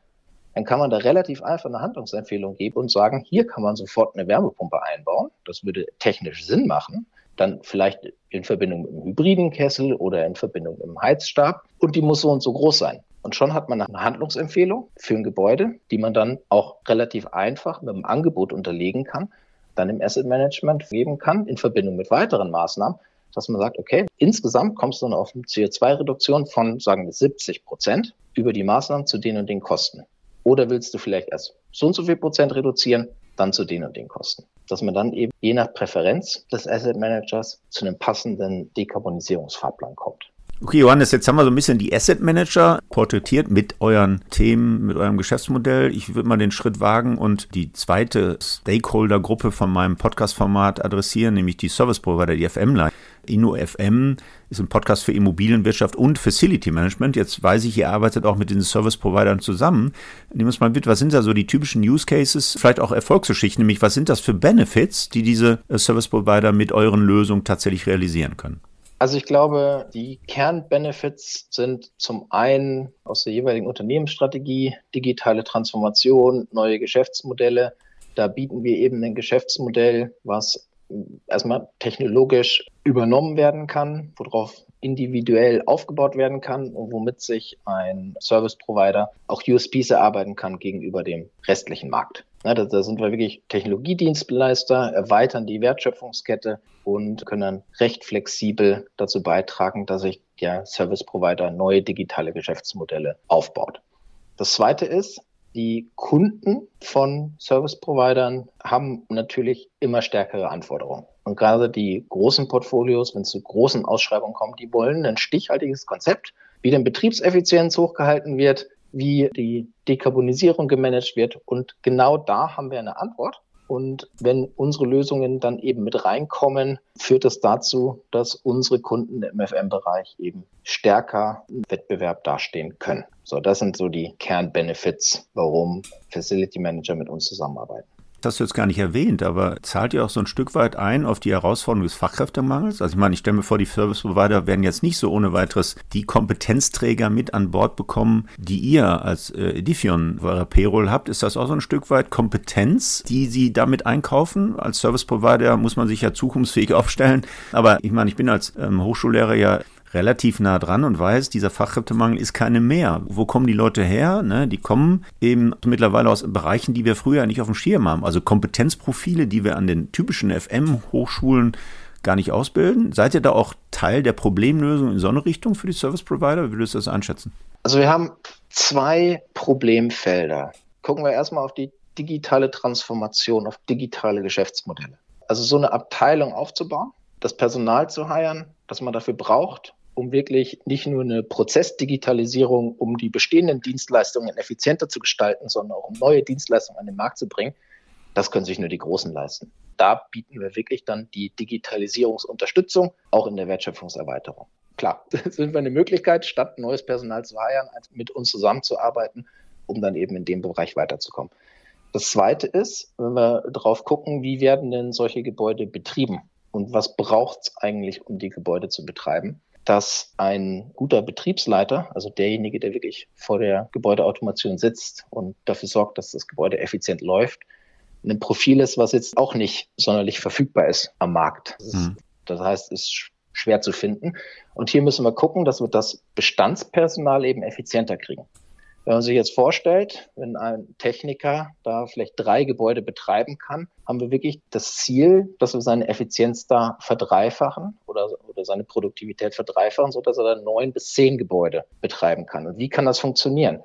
dann kann man da relativ einfach eine Handlungsempfehlung geben und sagen, hier kann man sofort eine Wärmepumpe einbauen. Das würde technisch Sinn machen. Dann vielleicht in Verbindung mit einem hybriden Kessel oder in Verbindung mit einem Heizstab. Und die muss so und so groß sein. Und schon hat man eine Handlungsempfehlung für ein Gebäude, die man dann auch relativ einfach mit einem Angebot unterlegen kann, dann im Asset Management geben kann, in Verbindung mit weiteren Maßnahmen, dass man sagt, okay, insgesamt kommst du dann auf eine CO2-Reduktion von, sagen wir, 70 Prozent über die Maßnahmen zu den und den Kosten. Oder willst du vielleicht erst so und so viel Prozent reduzieren, dann zu den und den Kosten? Dass man dann eben je nach Präferenz des Asset Managers zu einem passenden Dekarbonisierungsfahrplan kommt. Okay, Johannes, jetzt haben wir so ein bisschen die Asset Manager porträtiert mit euren Themen, mit eurem Geschäftsmodell. Ich würde mal den Schritt wagen und die zweite Stakeholder-Gruppe von meinem Podcast-Format adressieren, nämlich die Service Provider, die FM-Line. InnoFM ist ein Podcast für Immobilienwirtschaft und Facility Management. Jetzt weiß ich, ihr arbeitet auch mit den Service-Providern zusammen. Nehmen wir es mal mit, was sind da so die typischen Use Cases, vielleicht auch Erfolgsgeschichten, nämlich was sind das für Benefits, die diese äh, Service-Provider mit euren Lösungen tatsächlich realisieren können? Also ich glaube, die Kernbenefits sind zum einen aus der jeweiligen Unternehmensstrategie, digitale Transformation, neue Geschäftsmodelle. Da bieten wir eben ein Geschäftsmodell, was erstmal technologisch übernommen werden kann, worauf individuell aufgebaut werden kann und womit sich ein Service Provider auch USPs erarbeiten kann gegenüber dem restlichen Markt. Ja, da, da, sind wir wirklich Technologiedienstleister, erweitern die Wertschöpfungskette und können recht flexibel dazu beitragen, dass sich der Service Provider neue digitale Geschäftsmodelle aufbaut. Das zweite ist, die Kunden von Service-Providern haben natürlich immer stärkere Anforderungen. Und gerade die großen Portfolios, wenn es zu großen Ausschreibungen kommt, die wollen ein stichhaltiges Konzept, wie denn Betriebseffizienz hochgehalten wird, wie die Dekarbonisierung gemanagt wird. Und genau da haben wir eine Antwort. Und wenn unsere Lösungen dann eben mit reinkommen, führt das dazu, dass unsere Kunden im FM-Bereich eben stärker im Wettbewerb dastehen können. So, das sind so die Kernbenefits, warum Facility Manager mit uns zusammenarbeiten hast du jetzt gar nicht erwähnt, aber zahlt ihr auch so ein Stück weit ein auf die Herausforderung des Fachkräftemangels? Also ich meine, ich stelle mir vor, die Service Provider werden jetzt nicht so ohne weiteres die Kompetenzträger mit an Bord bekommen, die ihr als äh, Edifion eurer Payroll habt. Ist das auch so ein Stück weit Kompetenz, die sie damit einkaufen? Als Service Provider muss man sich ja zukunftsfähig aufstellen. Aber ich meine, ich bin als ähm, Hochschullehrer ja relativ nah dran und weiß, dieser Fachkräftemangel ist keine mehr. Wo kommen die Leute her? Ne? Die kommen eben mittlerweile aus Bereichen, die wir früher nicht auf dem Schirm haben. Also Kompetenzprofile, die wir an den typischen FM-Hochschulen gar nicht ausbilden. Seid ihr da auch Teil der Problemlösung in so eine Richtung für die Service Provider? Wie würdest du das einschätzen? Also wir haben zwei Problemfelder. Gucken wir erstmal auf die digitale Transformation, auf digitale Geschäftsmodelle. Also so eine Abteilung aufzubauen, das Personal zu heiren, das man dafür braucht, um wirklich nicht nur eine Prozessdigitalisierung, um die bestehenden Dienstleistungen effizienter zu gestalten, sondern auch um neue Dienstleistungen an den Markt zu bringen, das können sich nur die Großen leisten. Da bieten wir wirklich dann die Digitalisierungsunterstützung, auch in der Wertschöpfungserweiterung. Klar, sind wir eine Möglichkeit, statt neues Personal zu heiren, mit uns zusammenzuarbeiten, um dann eben in dem Bereich weiterzukommen. Das Zweite ist, wenn wir drauf gucken, wie werden denn solche Gebäude betrieben und was braucht es eigentlich, um die Gebäude zu betreiben, dass ein guter Betriebsleiter, also derjenige, der wirklich vor der Gebäudeautomation sitzt und dafür sorgt, dass das Gebäude effizient läuft, ein Profil ist, was jetzt auch nicht sonderlich verfügbar ist am Markt. Das, ist, mhm. das heißt, es ist schwer zu finden. Und hier müssen wir gucken, dass wir das Bestandspersonal eben effizienter kriegen. Wenn man sich jetzt vorstellt, wenn ein Techniker da vielleicht drei Gebäude betreiben kann, haben wir wirklich das Ziel, dass wir seine Effizienz da verdreifachen oder, oder seine Produktivität verdreifachen, sodass er dann neun bis zehn Gebäude betreiben kann. Und wie kann das funktionieren?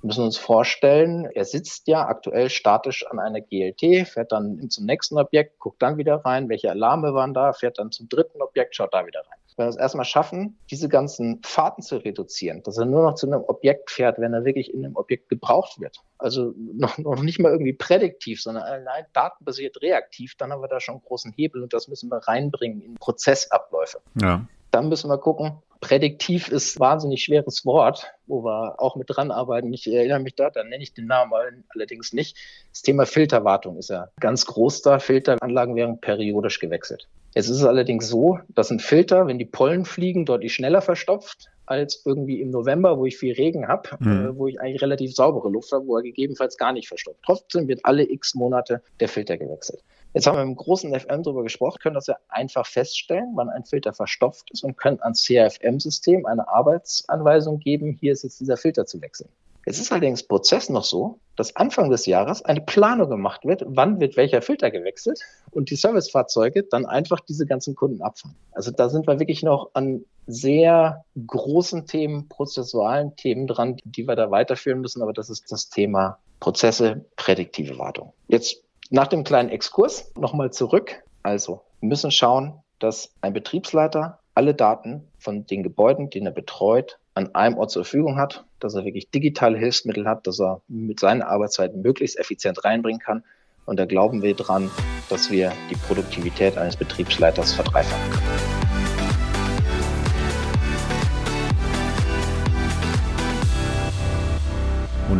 Wir müssen uns vorstellen, er sitzt ja aktuell statisch an einer GLT, fährt dann zum nächsten Objekt, guckt dann wieder rein, welche Alarme waren da, fährt dann zum dritten Objekt, schaut da wieder rein wenn wir es erstmal schaffen, diese ganzen Fahrten zu reduzieren, dass er nur noch zu einem Objekt fährt, wenn er wirklich in einem Objekt gebraucht wird. Also noch, noch nicht mal irgendwie prädiktiv, sondern allein datenbasiert reaktiv, dann haben wir da schon einen großen Hebel und das müssen wir reinbringen in Prozessabläufe. Ja. Dann müssen wir gucken, prädiktiv ist ein wahnsinnig schweres Wort, wo wir auch mit dran arbeiten. Ich erinnere mich da, dann nenne ich den Namen allerdings nicht. Das Thema Filterwartung ist ja ganz groß da. Filteranlagen werden periodisch gewechselt. Es ist allerdings so, dass ein Filter, wenn die Pollen fliegen, deutlich schneller verstopft als irgendwie im November, wo ich viel Regen habe, mhm. äh, wo ich eigentlich relativ saubere Luft habe, wo er gegebenenfalls gar nicht verstopft. Trotzdem wird alle x Monate der Filter gewechselt. Jetzt haben wir im großen FM darüber gesprochen, können das ja einfach feststellen, wann ein Filter verstopft ist und können ans CRFM-System eine Arbeitsanweisung geben, hier ist jetzt dieser Filter zu wechseln. Es ist allerdings Prozess noch so, dass Anfang des Jahres eine Planung gemacht wird, wann wird welcher Filter gewechselt und die Servicefahrzeuge dann einfach diese ganzen Kunden abfahren. Also da sind wir wirklich noch an sehr großen Themen, prozessualen Themen dran, die wir da weiterführen müssen, aber das ist das Thema Prozesse, prädiktive Wartung. Jetzt nach dem kleinen Exkurs nochmal zurück. Also, wir müssen schauen, dass ein Betriebsleiter alle Daten von den Gebäuden, die er betreut, an einem Ort zur Verfügung hat, dass er wirklich digitale Hilfsmittel hat, dass er mit seinen Arbeitszeiten möglichst effizient reinbringen kann. Und da glauben wir dran, dass wir die Produktivität eines Betriebsleiters verdreifachen können.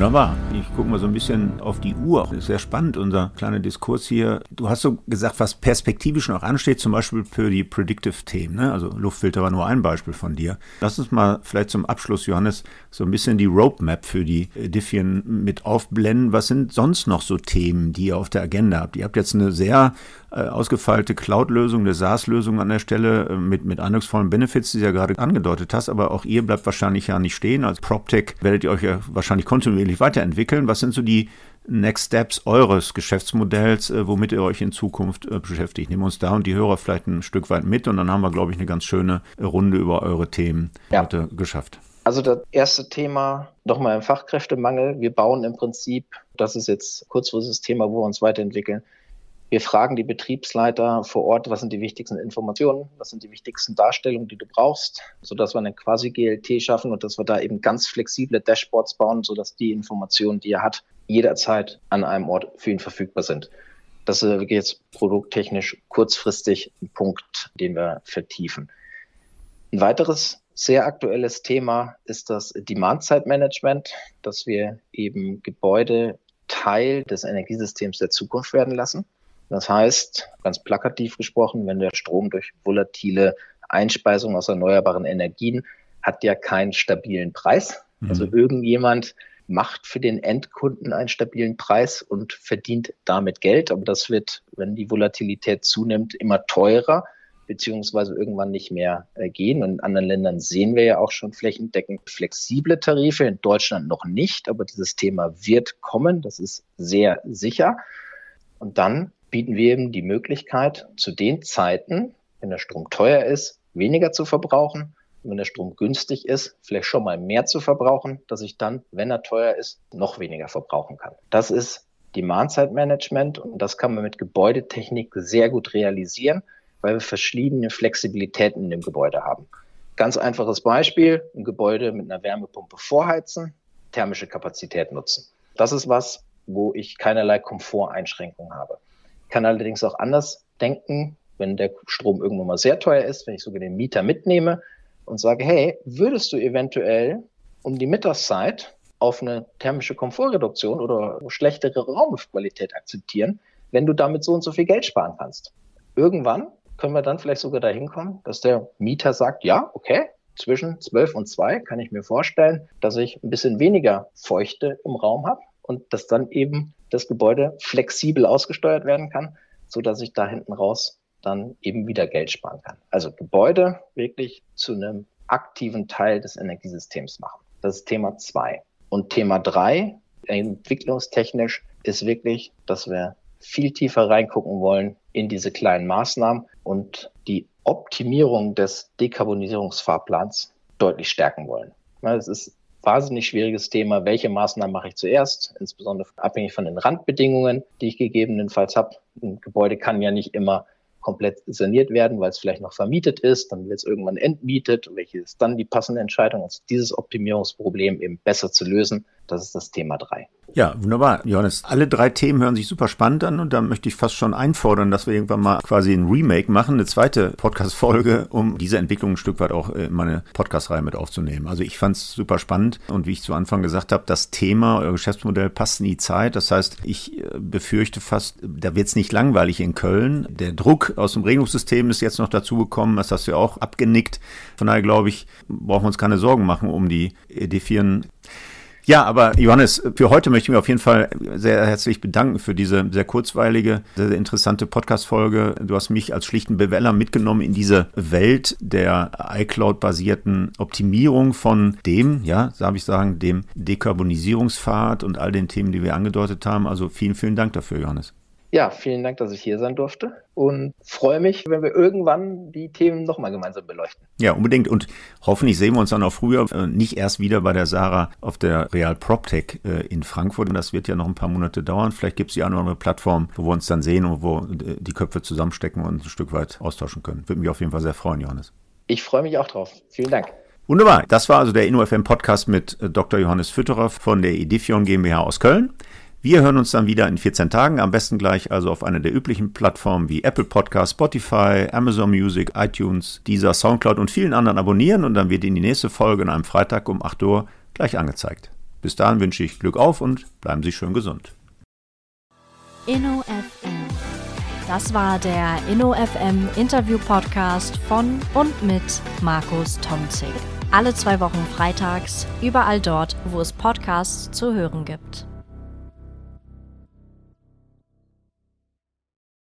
Wunderbar. Ich gucke mal so ein bisschen auf die Uhr. Das ist sehr spannend, unser kleiner Diskurs hier. Du hast so gesagt, was perspektivisch noch ansteht, zum Beispiel für die Predictive-Themen. Ne? Also Luftfilter war nur ein Beispiel von dir. Lass uns mal vielleicht zum Abschluss, Johannes, so ein bisschen die Roadmap für die Diffien mit aufblenden. Was sind sonst noch so Themen, die ihr auf der Agenda habt? Ihr habt jetzt eine sehr äh, ausgefeilte Cloud-Lösung, eine SaaS-Lösung an der Stelle äh, mit, mit eindrucksvollen Benefits, die du ja gerade angedeutet hast, aber auch ihr bleibt wahrscheinlich ja nicht stehen. Als PropTech werdet ihr euch ja wahrscheinlich kontinuierlich weiterentwickeln. Was sind so die Next Steps eures Geschäftsmodells, äh, womit ihr euch in Zukunft äh, beschäftigt? Nehmen wir uns da und die Hörer vielleicht ein Stück weit mit und dann haben wir, glaube ich, eine ganz schöne Runde über eure Themen ja. heute geschafft. Also das erste Thema, nochmal im Fachkräftemangel. Wir bauen im Prinzip, das ist jetzt kurzfristiges Thema, wo wir uns weiterentwickeln, wir fragen die Betriebsleiter vor Ort, was sind die wichtigsten Informationen, was sind die wichtigsten Darstellungen, die du brauchst, sodass wir eine quasi GLT schaffen und dass wir da eben ganz flexible Dashboards bauen, sodass die Informationen, die er hat, jederzeit an einem Ort für ihn verfügbar sind. Das ist jetzt produkttechnisch kurzfristig ein Punkt, den wir vertiefen. Ein weiteres sehr aktuelles Thema ist das Demand-Side-Management, dass wir eben Gebäude Teil des Energiesystems der Zukunft werden lassen. Das heißt, ganz plakativ gesprochen, wenn der Strom durch volatile Einspeisung aus erneuerbaren Energien hat ja keinen stabilen Preis. Mhm. Also irgendjemand macht für den Endkunden einen stabilen Preis und verdient damit Geld. Aber das wird, wenn die Volatilität zunimmt, immer teurer beziehungsweise irgendwann nicht mehr äh, gehen. Und in anderen Ländern sehen wir ja auch schon flächendeckend flexible Tarife, in Deutschland noch nicht, aber dieses Thema wird kommen, das ist sehr sicher. Und dann bieten wir eben die Möglichkeit, zu den Zeiten, wenn der Strom teuer ist, weniger zu verbrauchen. Und wenn der Strom günstig ist, vielleicht schon mal mehr zu verbrauchen, dass ich dann, wenn er teuer ist, noch weniger verbrauchen kann. Das ist Demand-Side-Management und das kann man mit Gebäudetechnik sehr gut realisieren weil wir verschiedene Flexibilitäten in dem Gebäude haben. Ganz einfaches Beispiel, ein Gebäude mit einer Wärmepumpe vorheizen, thermische Kapazität nutzen. Das ist was, wo ich keinerlei Komforteinschränkungen habe. Kann allerdings auch anders denken, wenn der Strom irgendwann mal sehr teuer ist, wenn ich sogar den Mieter mitnehme und sage, hey, würdest du eventuell um die Mittagszeit auf eine thermische Komfortreduktion oder schlechtere Raumluftqualität akzeptieren, wenn du damit so und so viel Geld sparen kannst. Irgendwann können wir dann vielleicht sogar dahin kommen, dass der Mieter sagt, ja, okay, zwischen 12 und 2 kann ich mir vorstellen, dass ich ein bisschen weniger Feuchte im Raum habe und dass dann eben das Gebäude flexibel ausgesteuert werden kann, so dass ich da hinten raus dann eben wieder Geld sparen kann. Also Gebäude wirklich zu einem aktiven Teil des Energiesystems machen. Das ist Thema 2. Und Thema 3, entwicklungstechnisch, ist wirklich, dass wir viel tiefer reingucken wollen in diese kleinen Maßnahmen und die Optimierung des Dekarbonisierungsfahrplans deutlich stärken wollen. Es ist wahnsinnig schwieriges Thema. Welche Maßnahmen mache ich zuerst? Insbesondere abhängig von den Randbedingungen, die ich gegebenenfalls habe. Ein Gebäude kann ja nicht immer komplett saniert werden, weil es vielleicht noch vermietet ist, dann wird es irgendwann entmietet. Welche ist dann die passende Entscheidung? Also dieses Optimierungsproblem eben besser zu lösen, das ist das Thema drei. Ja, wunderbar. Johannes, alle drei Themen hören sich super spannend an und da möchte ich fast schon einfordern, dass wir irgendwann mal quasi ein Remake machen, eine zweite Podcast-Folge, um diese Entwicklung ein Stück weit auch in meine Podcast-Reihe mit aufzunehmen. Also ich fand es super spannend und wie ich zu Anfang gesagt habe, das Thema, euer Geschäftsmodell passt in die Zeit. Das heißt, ich äh, befürchte fast, da wird es nicht langweilig in Köln. Der Druck aus dem Regelungssystem ist jetzt noch dazu gekommen, das hast du ja auch abgenickt. Von daher glaube ich, brauchen wir uns keine Sorgen machen um die Edifieren. Ja, aber Johannes, für heute möchte ich mich auf jeden Fall sehr herzlich bedanken für diese sehr kurzweilige, sehr interessante Podcast-Folge. Du hast mich als schlichten Beweller mitgenommen in diese Welt der iCloud-basierten Optimierung von dem, ja, darf ich sagen, dem Dekarbonisierungspfad und all den Themen, die wir angedeutet haben. Also vielen, vielen Dank dafür, Johannes. Ja, vielen Dank, dass ich hier sein durfte und freue mich, wenn wir irgendwann die Themen nochmal gemeinsam beleuchten. Ja, unbedingt und hoffentlich sehen wir uns dann auch früher, äh, nicht erst wieder bei der Sarah auf der Real PropTech äh, in Frankfurt. Und das wird ja noch ein paar Monate dauern. Vielleicht gibt es ja eine oder andere Plattform, wo wir uns dann sehen und wo äh, die Köpfe zusammenstecken und ein Stück weit austauschen können. Würde mich auf jeden Fall sehr freuen, Johannes. Ich freue mich auch drauf. Vielen Dank. Wunderbar. Das war also der InnoFM Podcast mit Dr. Johannes Fütterer von der Edifion GmbH aus Köln. Wir hören uns dann wieder in 14 Tagen, am besten gleich also auf einer der üblichen Plattformen wie Apple Podcast, Spotify, Amazon Music, iTunes, Deezer, Soundcloud und vielen anderen abonnieren und dann wird Ihnen die nächste Folge an einem Freitag um 8 Uhr gleich angezeigt. Bis dahin wünsche ich Glück auf und bleiben Sie schön gesund. InnoFM. Das war der InnoFM Interview Podcast von und mit Markus Tomzig. Alle zwei Wochen freitags, überall dort, wo es Podcasts zu hören gibt.